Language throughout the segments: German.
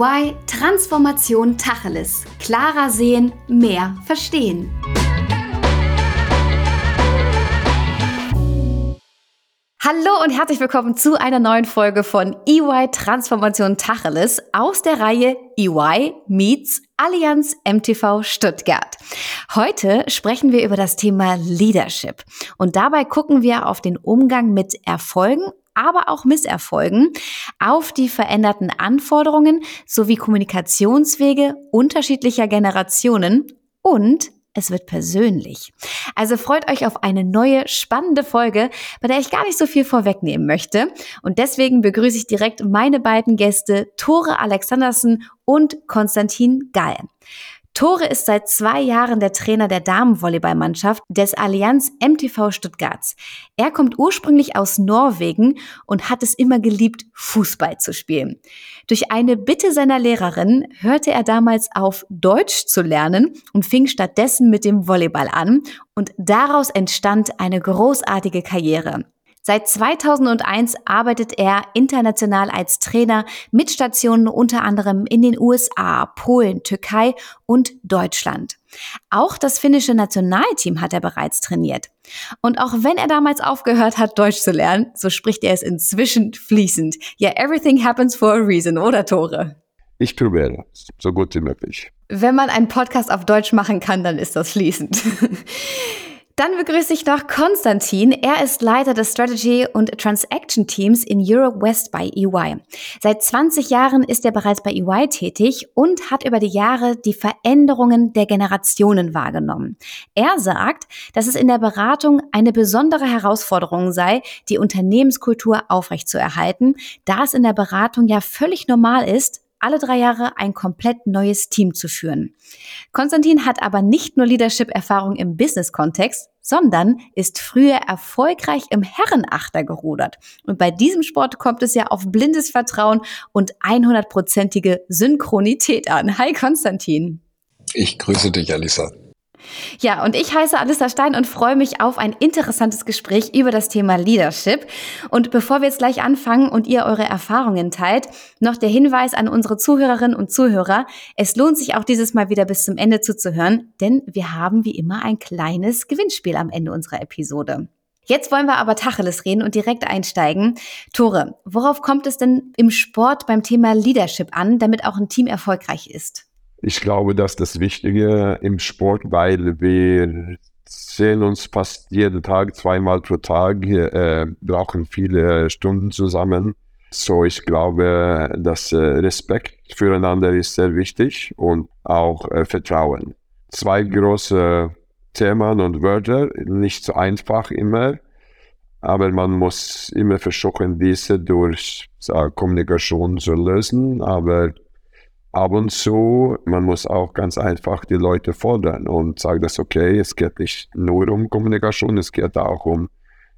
EY Transformation Tacheles. Klarer sehen, mehr verstehen. Hallo und herzlich willkommen zu einer neuen Folge von EY Transformation Tacheles aus der Reihe EY Meets Allianz MTV Stuttgart. Heute sprechen wir über das Thema Leadership und dabei gucken wir auf den Umgang mit Erfolgen aber auch Misserfolgen auf die veränderten Anforderungen sowie Kommunikationswege unterschiedlicher Generationen und es wird persönlich. Also freut euch auf eine neue spannende Folge, bei der ich gar nicht so viel vorwegnehmen möchte. Und deswegen begrüße ich direkt meine beiden Gäste, Tore Alexandersen und Konstantin Gall. Tore ist seit zwei Jahren der Trainer der Damenvolleyballmannschaft des Allianz MTV Stuttgarts. Er kommt ursprünglich aus Norwegen und hat es immer geliebt, Fußball zu spielen. Durch eine Bitte seiner Lehrerin hörte er damals auf, Deutsch zu lernen und fing stattdessen mit dem Volleyball an und daraus entstand eine großartige Karriere. Seit 2001 arbeitet er international als Trainer mit Stationen unter anderem in den USA, Polen, Türkei und Deutschland. Auch das finnische Nationalteam hat er bereits trainiert. Und auch wenn er damals aufgehört hat, Deutsch zu lernen, so spricht er es inzwischen fließend. Ja, everything happens for a reason, oder Tore? Ich probiere so gut wie möglich. Wenn man einen Podcast auf Deutsch machen kann, dann ist das fließend. Dann begrüße ich noch Konstantin. Er ist Leiter des Strategy und Transaction Teams in Europe West bei EY. Seit 20 Jahren ist er bereits bei EY tätig und hat über die Jahre die Veränderungen der Generationen wahrgenommen. Er sagt, dass es in der Beratung eine besondere Herausforderung sei, die Unternehmenskultur aufrechtzuerhalten, da es in der Beratung ja völlig normal ist, alle drei Jahre ein komplett neues Team zu führen. Konstantin hat aber nicht nur Leadership-Erfahrung im Business-Kontext, sondern ist früher erfolgreich im Herrenachter gerudert. Und bei diesem Sport kommt es ja auf blindes Vertrauen und 100%ige Synchronität an. Hi Konstantin. Ich grüße dich, Alisa. Ja, und ich heiße Alissa Stein und freue mich auf ein interessantes Gespräch über das Thema Leadership. Und bevor wir jetzt gleich anfangen und ihr eure Erfahrungen teilt, noch der Hinweis an unsere Zuhörerinnen und Zuhörer. Es lohnt sich auch dieses Mal wieder bis zum Ende zuzuhören, denn wir haben wie immer ein kleines Gewinnspiel am Ende unserer Episode. Jetzt wollen wir aber Tacheles reden und direkt einsteigen. Tore, worauf kommt es denn im Sport beim Thema Leadership an, damit auch ein Team erfolgreich ist? Ich glaube, dass das Wichtige im Sport, weil wir sehen uns fast jeden Tag, zweimal pro Tag, äh, brauchen viele Stunden zusammen. So, ich glaube, dass äh, Respekt füreinander ist sehr wichtig und auch äh, Vertrauen. Zwei große Themen und Wörter, nicht so einfach immer, aber man muss immer versuchen, diese durch äh, Kommunikation zu lösen. Aber ab und zu, man muss auch ganz einfach die Leute fordern und sagen, dass okay, es geht nicht nur um Kommunikation, es geht auch um,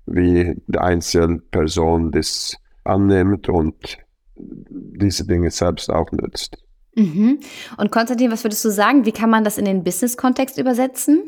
wie die Einzelperson das annimmt und diese Dinge selbst auch nutzt. Mhm. Und Konstantin, was würdest du sagen? Wie kann man das in den Business-Kontext übersetzen?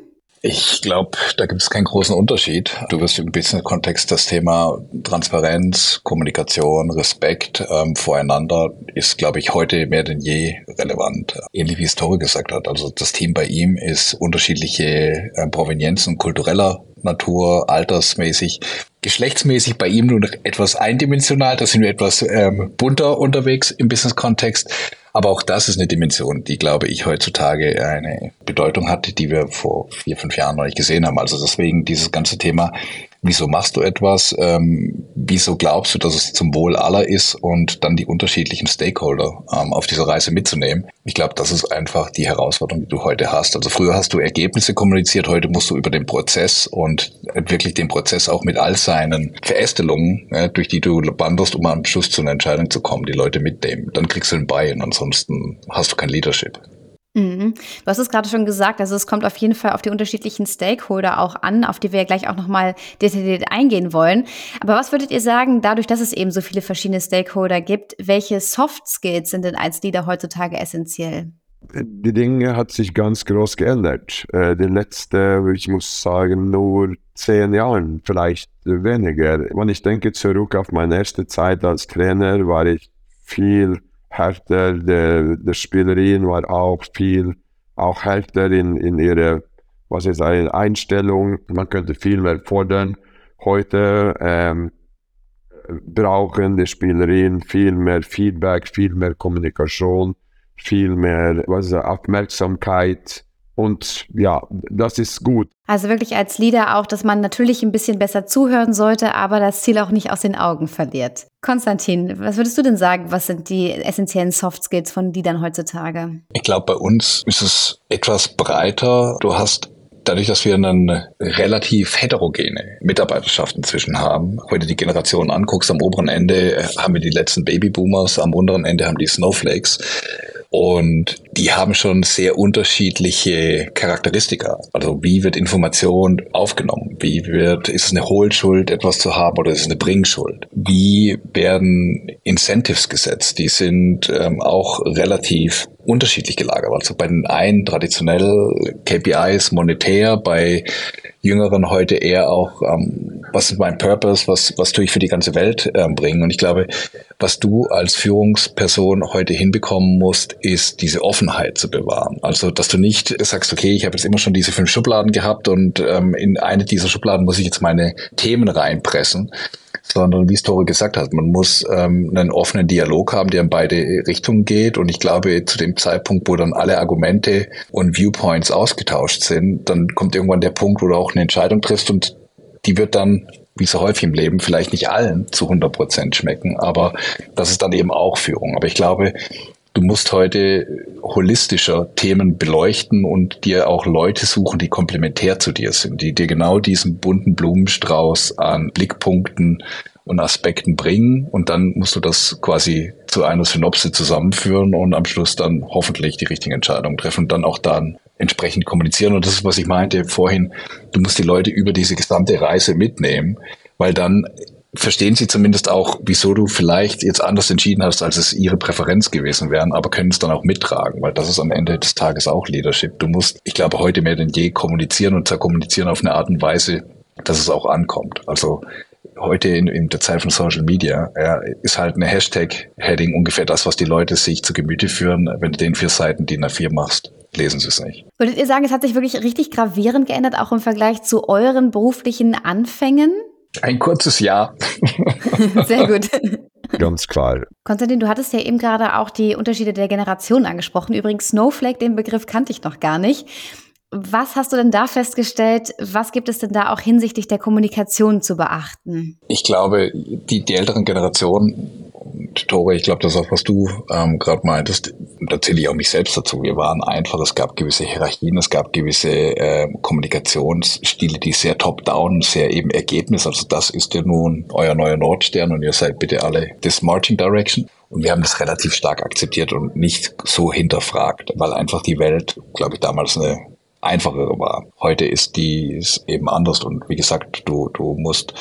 Ich glaube, da gibt es keinen großen Unterschied. Du wirst im Business-Kontext das Thema Transparenz, Kommunikation, Respekt ähm, voreinander ist, glaube ich, heute mehr denn je relevant. Ähnlich wie es Tore gesagt hat. Also das Team bei ihm ist unterschiedliche äh, Provenienzen kultureller Natur, altersmäßig, geschlechtsmäßig bei ihm nur noch etwas eindimensional. Da sind wir etwas ähm, bunter unterwegs im Business-Kontext. Aber auch das ist eine Dimension, die, glaube ich, heutzutage eine Bedeutung hat, die wir vor vier, fünf Jahren noch nicht gesehen haben. Also deswegen dieses ganze Thema wieso machst du etwas, ähm, wieso glaubst du, dass es zum Wohl aller ist und dann die unterschiedlichen Stakeholder ähm, auf dieser Reise mitzunehmen. Ich glaube, das ist einfach die Herausforderung, die du heute hast. Also früher hast du Ergebnisse kommuniziert, heute musst du über den Prozess und wirklich den Prozess auch mit all seinen Verästelungen, ja, durch die du wanderst, um am Schluss zu einer Entscheidung zu kommen, die Leute mitnehmen. Dann kriegst du Buy und ansonsten hast du kein Leadership. Mhm. Du hast es gerade schon gesagt, also es kommt auf jeden Fall auf die unterschiedlichen Stakeholder auch an, auf die wir ja gleich auch nochmal detailliert eingehen wollen. Aber was würdet ihr sagen, dadurch, dass es eben so viele verschiedene Stakeholder gibt, welche Soft Skills sind denn als Leader heutzutage essentiell? Die Dinge hat sich ganz groß geändert. Äh, die letzte, ich muss sagen, nur zehn Jahren, vielleicht weniger. Wenn ich denke zurück auf meine erste Zeit als Trainer, war ich viel härter. Der, der Spielerin war auch viel, auch härter in, in ihrer, was ist eine Einstellung. Man könnte viel mehr fordern. Heute ähm, brauchen die Spielerin viel mehr Feedback, viel mehr Kommunikation, viel mehr was ist, Aufmerksamkeit. Und ja, das ist gut. Also wirklich als Leader auch, dass man natürlich ein bisschen besser zuhören sollte, aber das Ziel auch nicht aus den Augen verliert. Konstantin, was würdest du denn sagen, was sind die essentiellen Soft Skills von Leadern heutzutage? Ich glaube, bei uns ist es etwas breiter. Du hast dadurch, dass wir eine relativ heterogene Mitarbeiterschaft inzwischen haben, heute die Generation anguckst, am oberen Ende haben wir die letzten Babyboomers, am unteren Ende haben die Snowflakes. Und die haben schon sehr unterschiedliche Charakteristika. Also wie wird Information aufgenommen? Wie wird, ist es eine Hohlschuld, etwas zu haben oder ist es eine Bringschuld? Wie werden Incentives gesetzt? Die sind ähm, auch relativ unterschiedlich gelagert. Also bei den einen traditionell KPIs monetär, bei Jüngeren heute eher auch, ähm, was ist mein Purpose, was, was tue ich für die ganze Welt ähm, bringen. Und ich glaube, was du als Führungsperson heute hinbekommen musst, ist diese Offenheit zu bewahren. Also, dass du nicht sagst, okay, ich habe jetzt immer schon diese fünf Schubladen gehabt und ähm, in eine dieser Schubladen muss ich jetzt meine Themen reinpressen, sondern wie es Tore gesagt hat, man muss ähm, einen offenen Dialog haben, der in beide Richtungen geht. Und ich glaube, zu dem Zeitpunkt, wo dann alle Argumente und Viewpoints ausgetauscht sind, dann kommt irgendwann der Punkt, wo du auch eine Entscheidung triffst und die wird dann wie so häufig im Leben, vielleicht nicht allen zu 100 Prozent schmecken, aber das ist dann eben auch Führung. Aber ich glaube, du musst heute holistischer Themen beleuchten und dir auch Leute suchen, die komplementär zu dir sind, die dir genau diesen bunten Blumenstrauß an Blickpunkten und Aspekten bringen und dann musst du das quasi zu einer Synopse zusammenführen und am Schluss dann hoffentlich die richtigen Entscheidungen treffen und dann auch dann entsprechend kommunizieren. Und das ist, was ich meinte vorhin, du musst die Leute über diese gesamte Reise mitnehmen, weil dann verstehen sie zumindest auch, wieso du vielleicht jetzt anders entschieden hast, als es ihre Präferenz gewesen wären, aber können es dann auch mittragen, weil das ist am Ende des Tages auch Leadership. Du musst, ich glaube, heute mehr denn je kommunizieren und zwar kommunizieren auf eine Art und Weise, dass es auch ankommt. Also heute in, in der Zeit von Social Media ja, ist halt eine Hashtag-Heading ungefähr das, was die Leute sich zu Gemüte führen, wenn du den vier Seiten DIN A4 machst lesen Sie es nicht. Würdet ihr sagen, es hat sich wirklich richtig gravierend geändert, auch im Vergleich zu euren beruflichen Anfängen? Ein kurzes Ja. Sehr gut. Ganz klar. Konstantin, du hattest ja eben gerade auch die Unterschiede der Generation angesprochen. Übrigens, Snowflake, den Begriff kannte ich noch gar nicht. Was hast du denn da festgestellt? Was gibt es denn da auch hinsichtlich der Kommunikation zu beachten? Ich glaube, die, die älteren Generationen und Tore, ich glaube, das ist auch, was du ähm, gerade meintest, da zähle ich auch mich selbst dazu. Wir waren einfach, es gab gewisse Hierarchien, es gab gewisse äh, Kommunikationsstile, die sehr top-down, sehr eben Ergebnis. Also das ist ja nun euer neuer Nordstern und ihr seid bitte alle this marching direction. Und wir haben das relativ stark akzeptiert und nicht so hinterfragt, weil einfach die Welt, glaube ich, damals eine einfachere war. Heute ist die ist eben anders und wie gesagt, du, du musst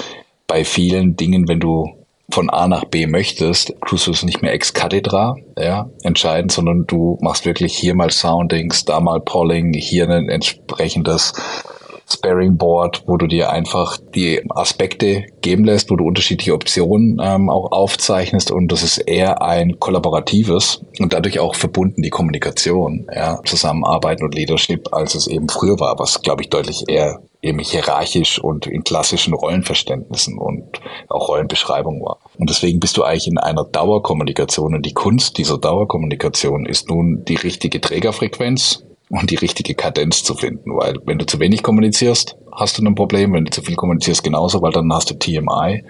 bei vielen Dingen, wenn du von A nach B möchtest, tust du es nicht mehr ex cathedra ja, entscheiden, sondern du machst wirklich hier mal Soundings, da mal Polling, hier ein entsprechendes Sparing Board, wo du dir einfach die Aspekte geben lässt, wo du unterschiedliche Optionen ähm, auch aufzeichnest und das ist eher ein kollaboratives und dadurch auch verbunden die Kommunikation, ja, Zusammenarbeiten und Leadership, als es eben früher war, was glaube ich deutlich eher eben hierarchisch und in klassischen Rollenverständnissen und auch Rollenbeschreibung war. Und deswegen bist du eigentlich in einer Dauerkommunikation und die Kunst dieser Dauerkommunikation ist nun die richtige Trägerfrequenz und die richtige Kadenz zu finden, weil wenn du zu wenig kommunizierst, hast du ein Problem, wenn du zu viel kommunizierst genauso, weil dann hast du TMI,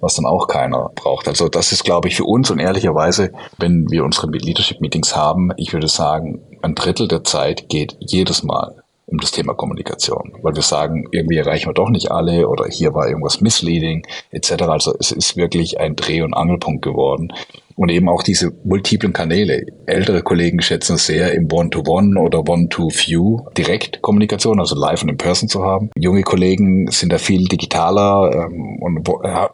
was dann auch keiner braucht. Also das ist, glaube ich, für uns und ehrlicherweise, wenn wir unsere Leadership Meetings haben, ich würde sagen, ein Drittel der Zeit geht jedes Mal um das Thema Kommunikation, weil wir sagen, irgendwie erreichen wir doch nicht alle oder hier war irgendwas misleading etc. Also es ist wirklich ein Dreh- und Angelpunkt geworden und eben auch diese multiplen Kanäle. Ältere Kollegen schätzen es sehr, im One-to-One oder One-to-Few direkt Kommunikation, also live und in person zu haben. Junge Kollegen sind da viel digitaler ähm, und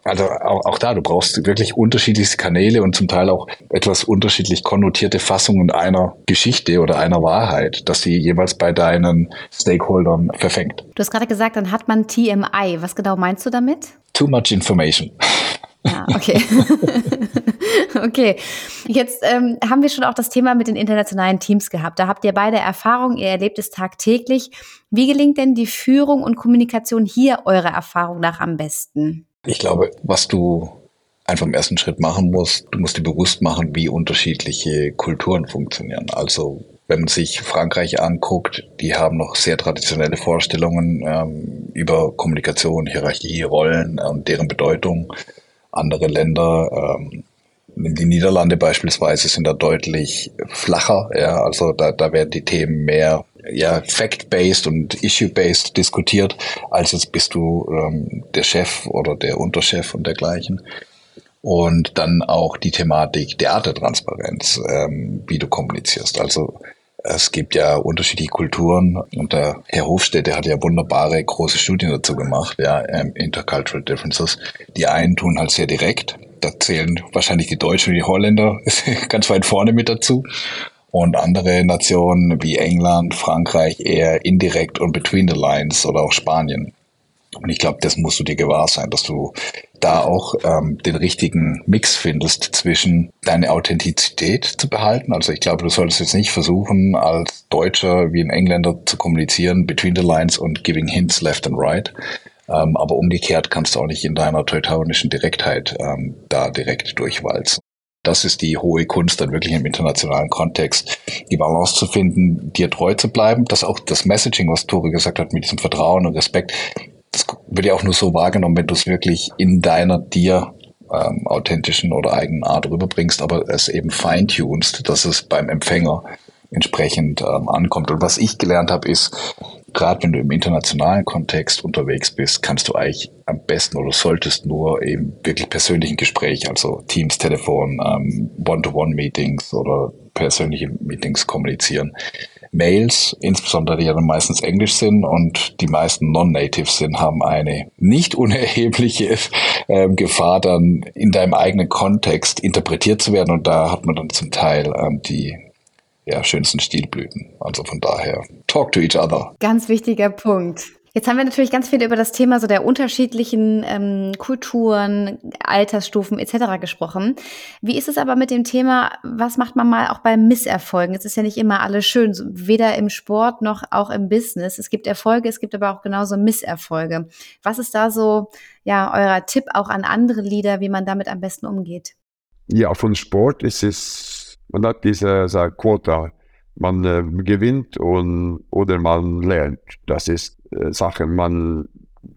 also auch, auch, da, du brauchst wirklich unterschiedlichste Kanäle und zum Teil auch etwas unterschiedlich konnotierte Fassungen einer Geschichte oder einer Wahrheit, dass sie jeweils bei deinen Stakeholdern verfängt. Du hast gerade gesagt, dann hat man TMI. Was genau meinst du damit? Too much information. Ja, okay. Okay, jetzt ähm, haben wir schon auch das Thema mit den internationalen Teams gehabt. Da habt ihr beide Erfahrung, ihr erlebt es tagtäglich. Wie gelingt denn die Führung und Kommunikation hier eurer Erfahrung nach am besten? Ich glaube, was du einfach im ersten Schritt machen musst, du musst dir bewusst machen, wie unterschiedliche Kulturen funktionieren. Also wenn man sich Frankreich anguckt, die haben noch sehr traditionelle Vorstellungen ähm, über Kommunikation, Hierarchie, Rollen und deren Bedeutung. Andere Länder, ähm, die Niederlande beispielsweise, sind da deutlich flacher. Ja, also da, da werden die Themen mehr ja, fact-based und issue-based diskutiert, als jetzt bist du ähm, der Chef oder der Unterchef und dergleichen. Und dann auch die Thematik der Art der Transparenz, ähm, wie du kommunizierst. Also es gibt ja unterschiedliche Kulturen und der Herr Hofstädte hat ja wunderbare große Studien dazu gemacht, ja, ähm, Intercultural Differences. Die einen tun halt sehr direkt, da zählen wahrscheinlich die Deutschen und die Holländer ganz weit vorne mit dazu. Und andere Nationen wie England, Frankreich eher indirekt und between the lines oder auch Spanien. Und ich glaube, das musst du dir gewahr sein, dass du da auch ähm, den richtigen Mix findest zwischen deine Authentizität zu behalten. Also ich glaube, du solltest jetzt nicht versuchen, als Deutscher wie ein Engländer zu kommunizieren, between the lines und giving hints left and right. Ähm, aber umgekehrt kannst du auch nicht in deiner teutonischen Direktheit ähm, da direkt durchwalzen. Das ist die hohe Kunst, dann wirklich im internationalen Kontext die Balance zu finden, dir treu zu bleiben. Das auch das Messaging, was Tore gesagt hat, mit diesem Vertrauen und Respekt, das wird ja auch nur so wahrgenommen, wenn du es wirklich in deiner dir ähm, authentischen oder eigenen Art rüberbringst, aber es eben feintunst, dass es beim Empfänger entsprechend ähm, ankommt. Und was ich gelernt habe, ist, gerade wenn du im internationalen Kontext unterwegs bist, kannst du eigentlich am besten oder solltest nur eben wirklich persönlichen Gespräch, also Teams, Telefon, ähm, One-to-One-Meetings oder persönliche Meetings kommunizieren. Mails, insbesondere die ja dann meistens Englisch sind und die meisten Non-Natives sind, haben eine nicht unerhebliche ähm, Gefahr, dann in deinem eigenen Kontext interpretiert zu werden. Und da hat man dann zum Teil ähm, die ja, schönsten Stilblüten. Also von daher, talk to each other. Ganz wichtiger Punkt. Jetzt haben wir natürlich ganz viel über das Thema so der unterschiedlichen ähm, Kulturen, Altersstufen etc. gesprochen. Wie ist es aber mit dem Thema, was macht man mal auch bei Misserfolgen? Es ist ja nicht immer alles schön, weder im Sport noch auch im Business. Es gibt Erfolge, es gibt aber auch genauso Misserfolge. Was ist da so ja euer Tipp auch an andere Lieder, wie man damit am besten umgeht? Ja, von Sport ist es, man hat diese sag, Quota, man äh, gewinnt und oder man lernt. Das ist äh, Sachen. Man,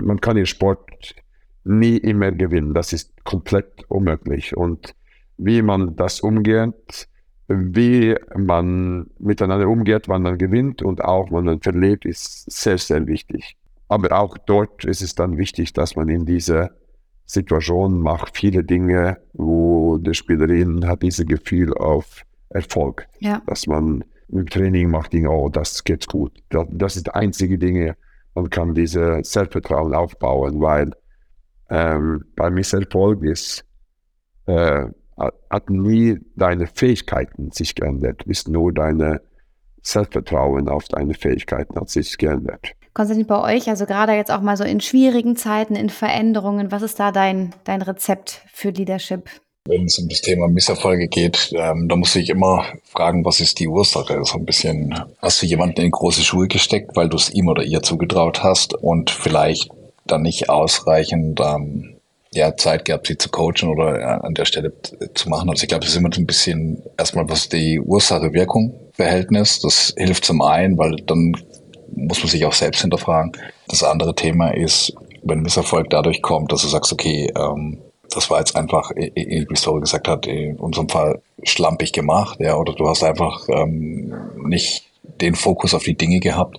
man kann im Sport nie immer gewinnen. Das ist komplett unmöglich. Und wie man das umgeht, wie man miteinander umgeht, wann man gewinnt und auch wann man verliert, ist sehr, sehr wichtig. Aber auch dort ist es dann wichtig, dass man in dieser Situation macht viele Dinge, wo die Spielerin hat dieses Gefühl auf Erfolg. Ja. Dass man im Training macht Dinge, oh, das geht gut. Das, das ist die einzige Dinge, man kann diese Selbstvertrauen aufbauen, weil ähm, bei Misserfolg ist, äh, hat nie deine Fähigkeiten sich geändert, ist nur deine Selbstvertrauen auf deine Fähigkeiten hat sich geändert. Konstantin, bei euch, also gerade jetzt auch mal so in schwierigen Zeiten, in Veränderungen, was ist da dein, dein Rezept für Leadership? Wenn es um das Thema Misserfolge geht, ähm, da muss ich immer fragen, was ist die Ursache? So ein bisschen, hast du jemanden in große Schuhe gesteckt, weil du es ihm oder ihr zugetraut hast und vielleicht dann nicht ausreichend ähm, ja, Zeit gehabt, sie zu coachen oder äh, an der Stelle zu machen. Also ich glaube, das ist immer so ein bisschen erstmal was die Ursache-Wirkung-Verhältnis. Das hilft zum einen, weil dann muss man sich auch selbst hinterfragen. Das andere Thema ist, wenn Misserfolg dadurch kommt, dass du sagst, okay, ähm, das war jetzt einfach, wie Story gesagt hat, in unserem Fall schlampig gemacht, ja, oder du hast einfach ähm, nicht den Fokus auf die Dinge gehabt,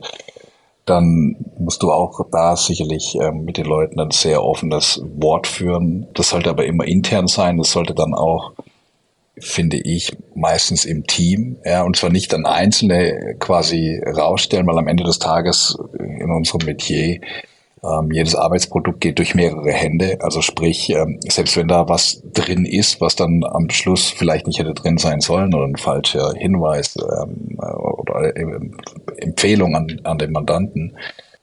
dann musst du auch da sicherlich ähm, mit den Leuten ein sehr offenes Wort führen. Das sollte aber immer intern sein, das sollte dann auch, finde ich, meistens im Team, ja, und zwar nicht an Einzelne quasi rausstellen, weil am Ende des Tages in unserem Metier ähm, jedes Arbeitsprodukt geht durch mehrere Hände. Also sprich, ähm, selbst wenn da was drin ist, was dann am Schluss vielleicht nicht hätte drin sein sollen oder ein falscher Hinweis ähm, oder äh, Empfehlung an, an den Mandanten,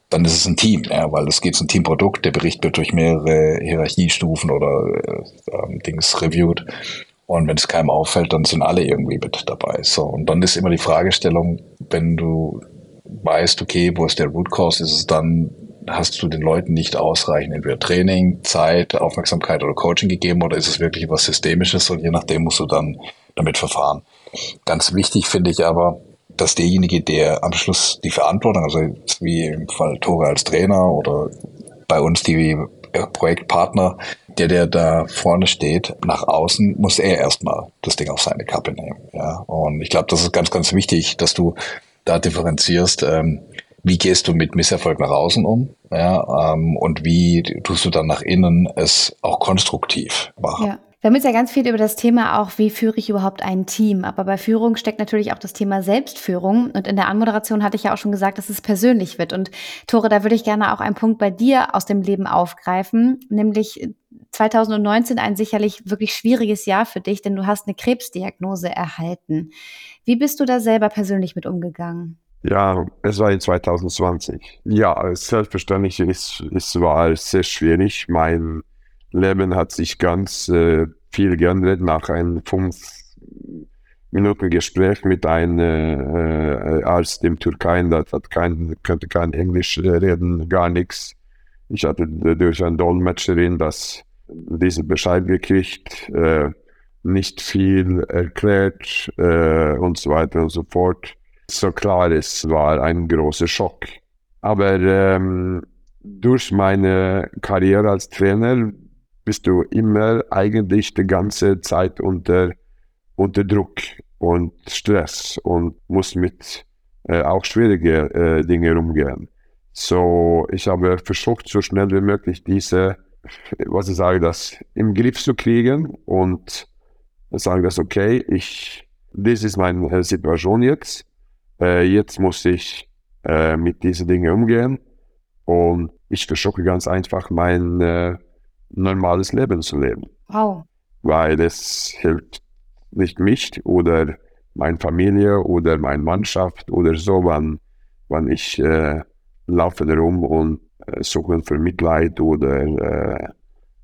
dann ist es ein Team, ja, weil es geht ein Teamprodukt, der Bericht wird durch mehrere Hierarchiestufen oder äh, Dings reviewed. Und wenn es keinem auffällt, dann sind alle irgendwie mit dabei. So. Und dann ist immer die Fragestellung, wenn du weißt, okay, wo ist der Root Cause, ist es dann, hast du den Leuten nicht ausreichend entweder Training, Zeit, Aufmerksamkeit oder Coaching gegeben oder ist es wirklich was Systemisches und je nachdem musst du dann damit verfahren. Ganz wichtig finde ich aber, dass derjenige, der am Schluss die Verantwortung, also wie im Fall Tore als Trainer oder bei uns die Projektpartner, der, der da vorne steht, nach außen, muss er erstmal das Ding auf seine Kappe nehmen. Ja, und ich glaube, das ist ganz, ganz wichtig, dass du da differenzierst. Ähm, wie gehst du mit Misserfolg nach außen um? Ja, ähm, und wie tust du dann nach innen es auch konstruktiv machen? Ja. Wir haben jetzt ja ganz viel über das Thema auch, wie führe ich überhaupt ein Team. Aber bei Führung steckt natürlich auch das Thema Selbstführung. Und in der Anmoderation hatte ich ja auch schon gesagt, dass es persönlich wird. Und Tore, da würde ich gerne auch einen Punkt bei dir aus dem Leben aufgreifen, nämlich 2019 ein sicherlich wirklich schwieriges Jahr für dich, denn du hast eine Krebsdiagnose erhalten. Wie bist du da selber persönlich mit umgegangen? Ja, es war in 2020. Ja, selbstverständlich ist, es war sehr schwierig. Mein Leben hat sich ganz äh, viel geändert nach einem fünf Minuten Gespräch mit einem äh, Arzt im Türkei, das hat kein, könnte kein Englisch reden, gar nichts. Ich hatte durch eine Dolmetscherin das, diesen Bescheid gekriegt, äh, nicht viel erklärt äh, und so weiter und so fort. So klar, es war ein großer Schock. Aber ähm, durch meine Karriere als Trainer bist du immer eigentlich die ganze Zeit unter, unter Druck und Stress und musst mit äh, auch schwierigen äh, Dingen umgehen. So, ich habe versucht, so schnell wie möglich diese, was ich sage, das im Griff zu kriegen und sagen, das okay, ich, das ist meine Situation jetzt. Äh, jetzt muss ich äh, mit diesen Dingen umgehen und ich versuche ganz einfach mein äh, normales Leben zu leben. Wow. Weil es hilft nicht mich oder meine Familie oder meine Mannschaft oder so, wann, wann ich äh, laufe herum und äh, suche für Mitleid oder, äh,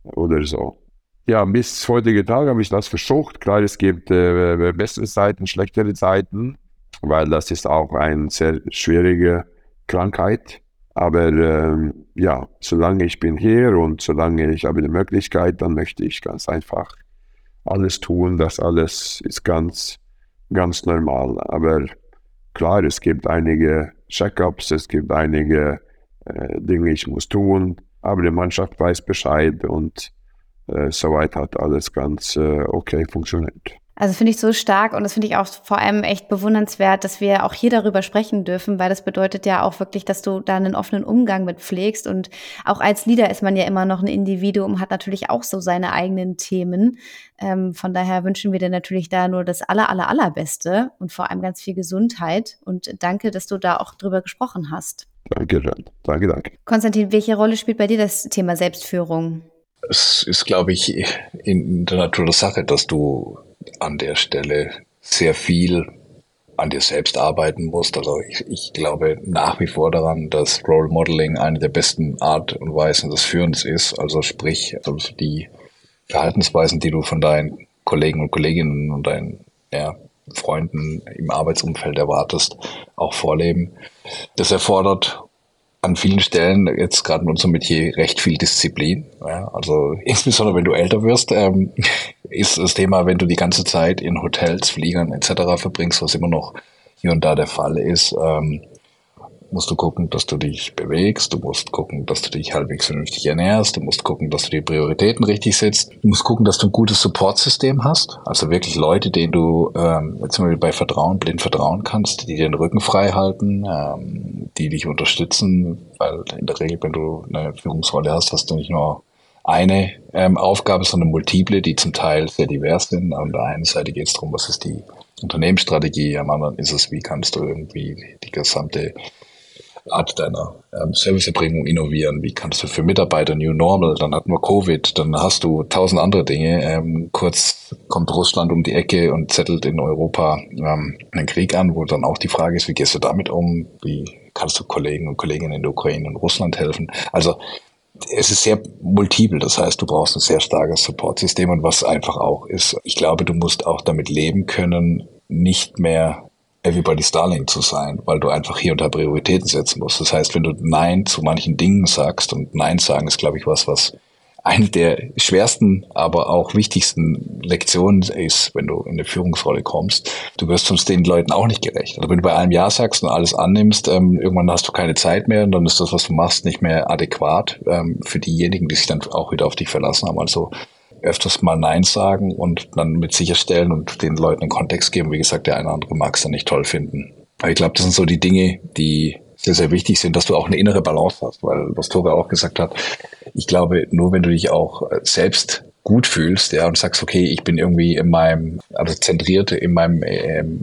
oder so. Ja, bis heutige Tag habe ich das versucht. Klar, es gibt äh, bessere Zeiten, schlechtere Zeiten, weil das ist auch eine sehr schwierige Krankheit. Aber ähm, ja, solange ich bin hier und solange ich habe die Möglichkeit, dann möchte ich ganz einfach alles tun. Das alles ist ganz, ganz normal. Aber klar, es gibt einige Checkups, es gibt einige äh, Dinge, ich muss tun. Aber die Mannschaft weiß Bescheid und äh, soweit hat alles ganz äh, okay funktioniert. Also finde ich so stark und das finde ich auch vor allem echt bewundernswert, dass wir auch hier darüber sprechen dürfen, weil das bedeutet ja auch wirklich, dass du da einen offenen Umgang mit pflegst und auch als Leader ist man ja immer noch ein Individuum, hat natürlich auch so seine eigenen Themen. Ähm, von daher wünschen wir dir natürlich da nur das aller, aller, allerbeste und vor allem ganz viel Gesundheit und danke, dass du da auch drüber gesprochen hast. Danke, danke, danke. Konstantin, welche Rolle spielt bei dir das Thema Selbstführung? Es ist, glaube ich, in der Natur der Sache, dass du an der Stelle sehr viel an dir selbst arbeiten musst. Also ich, ich glaube nach wie vor daran, dass Role Modeling eine der besten Art und Weisen des Führens ist. Also sprich, also die Verhaltensweisen, die du von deinen Kollegen und Kolleginnen und deinen ja, Freunden im Arbeitsumfeld erwartest, auch vorleben. Das erfordert an vielen Stellen jetzt gerade in unserem Metier recht viel Disziplin. Ja, also insbesondere wenn du älter wirst, ähm, ist das Thema, wenn du die ganze Zeit in Hotels, Fliegern etc. verbringst, was immer noch hier und da der Fall ist, ähm, musst du gucken, dass du dich bewegst, du musst gucken, dass du dich halbwegs vernünftig ernährst, du musst gucken, dass du die Prioritäten richtig setzt, du musst gucken, dass du ein gutes Supportsystem hast, also wirklich Leute, denen du ähm, jetzt mal bei Vertrauen, blind vertrauen kannst, die den Rücken frei halten, ähm, die dich unterstützen, weil in der Regel, wenn du eine Führungsrolle hast, hast du nicht nur eine ähm, Aufgabe, sondern multiple, die zum Teil sehr divers sind. An der einen Seite geht es darum, was ist die Unternehmensstrategie, am anderen ist es, wie kannst du irgendwie die gesamte Art deiner ähm, Serviceerbringung innovieren? Wie kannst du für Mitarbeiter New Normal? Dann hatten wir Covid, dann hast du tausend andere Dinge. Ähm, kurz kommt Russland um die Ecke und zettelt in Europa ähm, einen Krieg an, wo dann auch die Frage ist, wie gehst du damit um? Wie kannst du Kollegen und Kolleginnen in der Ukraine und Russland helfen? Also es ist sehr multiple, das heißt, du brauchst ein sehr starkes Supportsystem und was einfach auch ist, ich glaube, du musst auch damit leben können, nicht mehr Everybody's Darling zu sein, weil du einfach hier und da Prioritäten setzen musst. Das heißt, wenn du Nein zu manchen Dingen sagst und Nein sagen ist, glaube ich, was, was eine der schwersten, aber auch wichtigsten Lektionen ist, wenn du in eine Führungsrolle kommst. Du wirst sonst den Leuten auch nicht gerecht. Also wenn du bei allem Ja sagst und alles annimmst, ähm, irgendwann hast du keine Zeit mehr und dann ist das, was du machst, nicht mehr adäquat ähm, für diejenigen, die sich dann auch wieder auf dich verlassen haben. Also öfters mal Nein sagen und dann mit sicherstellen und den Leuten einen Kontext geben. Wie gesagt, der eine oder andere mag es dann nicht toll finden. Aber ich glaube, das sind so die Dinge, die sehr, sehr wichtig sind, dass du auch eine innere Balance hast, weil was Tore auch gesagt hat, ich glaube, nur wenn du dich auch äh, selbst gut fühlst, ja, und sagst, okay, ich bin irgendwie in meinem, also zentriert in meinem ähm,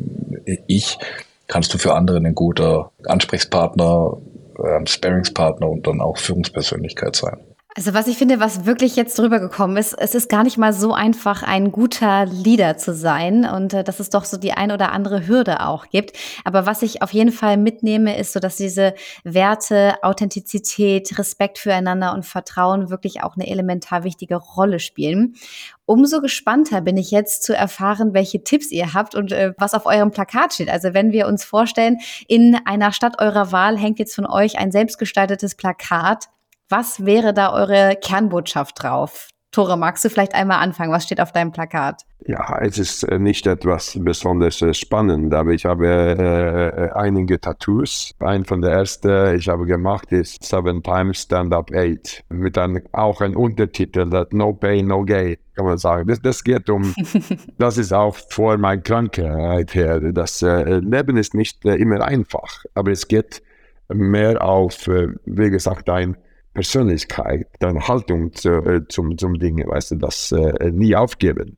Ich, kannst du für andere ein guter Ansprechpartner, ähm, Sparingspartner und dann auch Führungspersönlichkeit sein. Also was ich finde, was wirklich jetzt drüber gekommen ist, es ist gar nicht mal so einfach, ein guter Leader zu sein und äh, dass es doch so die ein oder andere Hürde auch gibt. Aber was ich auf jeden Fall mitnehme, ist so, dass diese Werte, Authentizität, Respekt füreinander und Vertrauen wirklich auch eine elementar wichtige Rolle spielen. Umso gespannter bin ich jetzt zu erfahren, welche Tipps ihr habt und äh, was auf eurem Plakat steht. Also wenn wir uns vorstellen, in einer Stadt eurer Wahl hängt jetzt von euch ein selbstgestaltetes Plakat was wäre da eure Kernbotschaft drauf? Tore, magst du vielleicht einmal anfangen? Was steht auf deinem Plakat? Ja, es ist äh, nicht etwas besonders äh, spannend, aber ich habe äh, einige Tattoos. Ein von der ersten, ich habe gemacht, ist Seven Times Stand Up Eight. Mit einem, auch ein Untertitel, that No Pain, No Gain, kann man sagen. Das, das geht um, das ist auch vor meiner Krankheit her. Das äh, Leben ist nicht äh, immer einfach, aber es geht mehr auf, äh, wie gesagt, ein Persönlichkeit, deine Haltung zu, äh, zum, zum Ding, weißt du, das äh, nie aufgeben.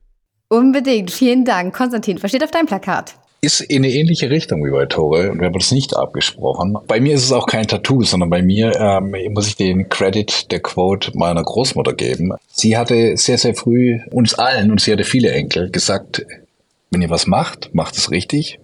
Unbedingt, vielen Dank. Konstantin, was steht auf deinem Plakat? Ist in eine ähnliche Richtung wie bei Tore und wir haben das nicht abgesprochen. Bei mir ist es auch kein Tattoo, sondern bei mir ähm, muss ich den Credit der Quote meiner Großmutter geben. Sie hatte sehr, sehr früh uns allen, und sie hatte viele Enkel, gesagt, wenn ihr was macht, macht es richtig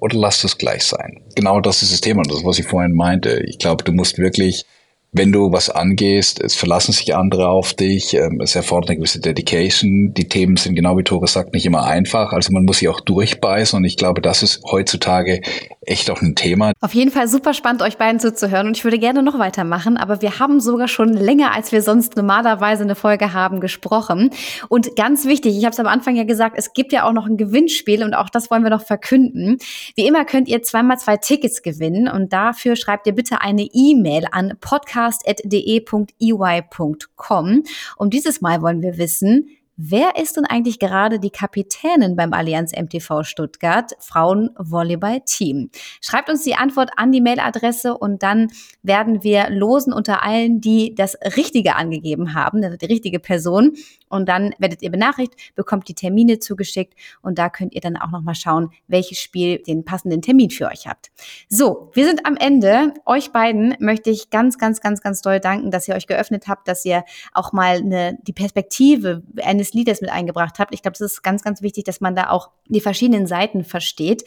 oder lasst es gleich sein. Genau das ist das Thema und das, was ich vorhin meinte. Ich glaube, du musst wirklich wenn du was angehst, es verlassen sich andere auf dich, ähm, es erfordert eine gewisse Dedication. Die Themen sind genau wie Tore sagt nicht immer einfach, also man muss sie auch durchbeißen und ich glaube, das ist heutzutage echt auch ein Thema. Auf jeden Fall super spannend, euch beiden zuzuhören und ich würde gerne noch weitermachen, aber wir haben sogar schon länger, als wir sonst normalerweise eine Folge haben, gesprochen. Und ganz wichtig, ich habe es am Anfang ja gesagt, es gibt ja auch noch ein Gewinnspiel und auch das wollen wir noch verkünden. Wie immer könnt ihr zweimal zwei Tickets gewinnen und dafür schreibt ihr bitte eine E-Mail an podcast podcast.de.ey.com. Und dieses Mal wollen wir wissen, Wer ist denn eigentlich gerade die Kapitänin beim Allianz MTV Stuttgart Frauenvolleyball-Team? Schreibt uns die Antwort an die Mailadresse und dann werden wir losen unter allen, die das Richtige angegeben haben, also die richtige Person. Und dann werdet ihr benachrichtigt, bekommt die Termine zugeschickt und da könnt ihr dann auch nochmal schauen, welches Spiel den passenden Termin für euch habt. So, wir sind am Ende. Euch beiden möchte ich ganz, ganz, ganz, ganz doll danken, dass ihr euch geöffnet habt, dass ihr auch mal eine, die Perspektive eines des Liedes mit eingebracht habt. Ich glaube, es ist ganz, ganz wichtig, dass man da auch die verschiedenen Seiten versteht.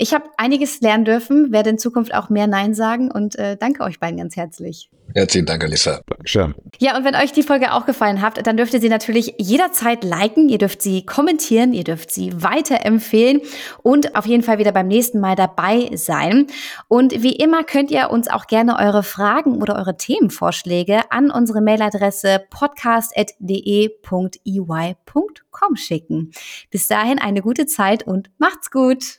Ich habe einiges lernen dürfen, werde in Zukunft auch mehr Nein sagen und äh, danke euch beiden ganz herzlich. Herzlichen Dank, Alissa. Dankeschön. Ja, und wenn euch die Folge auch gefallen hat, dann dürft ihr sie natürlich jederzeit liken, ihr dürft sie kommentieren, ihr dürft sie weiterempfehlen und auf jeden Fall wieder beim nächsten Mal dabei sein. Und wie immer könnt ihr uns auch gerne eure Fragen oder eure Themenvorschläge an unsere Mailadresse podcast.de.ey.com schicken. Bis dahin eine gute Zeit und macht's gut!